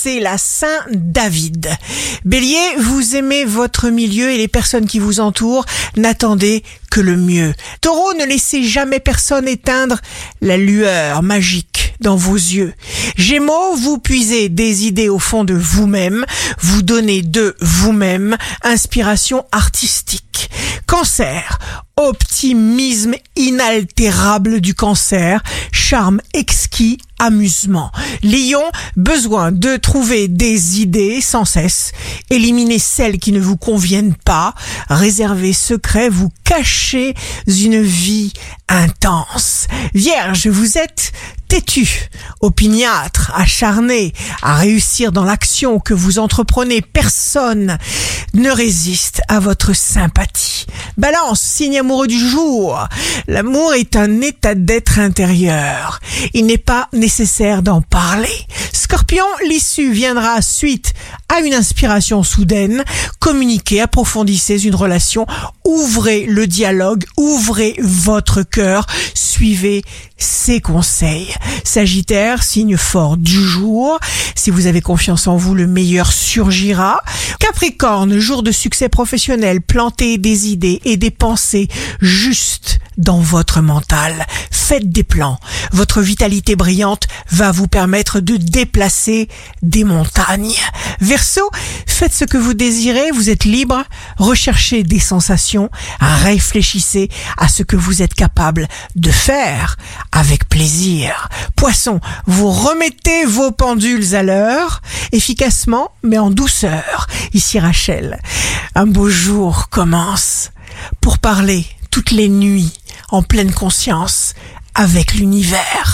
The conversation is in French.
c'est la Saint David. Bélier, vous aimez votre milieu et les personnes qui vous entourent. N'attendez que le mieux. Taureau, ne laissez jamais personne éteindre la lueur magique dans vos yeux. Gémeaux, vous puisez des idées au fond de vous-même, vous donnez de vous-même inspiration artistique. Cancer, optimisme inaltérable du cancer, charme exquis, amusement. Lion, besoin de trouver des idées sans cesse, éliminer celles qui ne vous conviennent pas, réserver secret, vous cacher une vie intense. Vierge, vous êtes têtu, opiniâtre, acharné à réussir dans l'action que vous entreprenez. Personne ne résiste à votre sympathie. Balance, signe amoureux du jour. L'amour est un état d'être intérieur. Il n'est pas nécessaire d'en parler. Scorpion, l'issue viendra suite à une inspiration soudaine. Communiquez, approfondissez une relation, ouvrez le dialogue, ouvrez votre cœur, suivez ses conseils. Sagittaire, signe fort du jour. Si vous avez confiance en vous, le meilleur surgira. Capricorne, jour de succès professionnel, plantez des idées et des pensées justes dans votre mental. Faites des plans. Votre vitalité brillante va vous permettre de déplacer des montagnes. Verseau, faites ce que vous désirez, vous êtes libre, recherchez des sensations, réfléchissez à ce que vous êtes capable de faire avec Poisson, vous remettez vos pendules à l'heure, efficacement mais en douceur. Ici Rachel, un beau jour commence pour parler toutes les nuits en pleine conscience avec l'univers.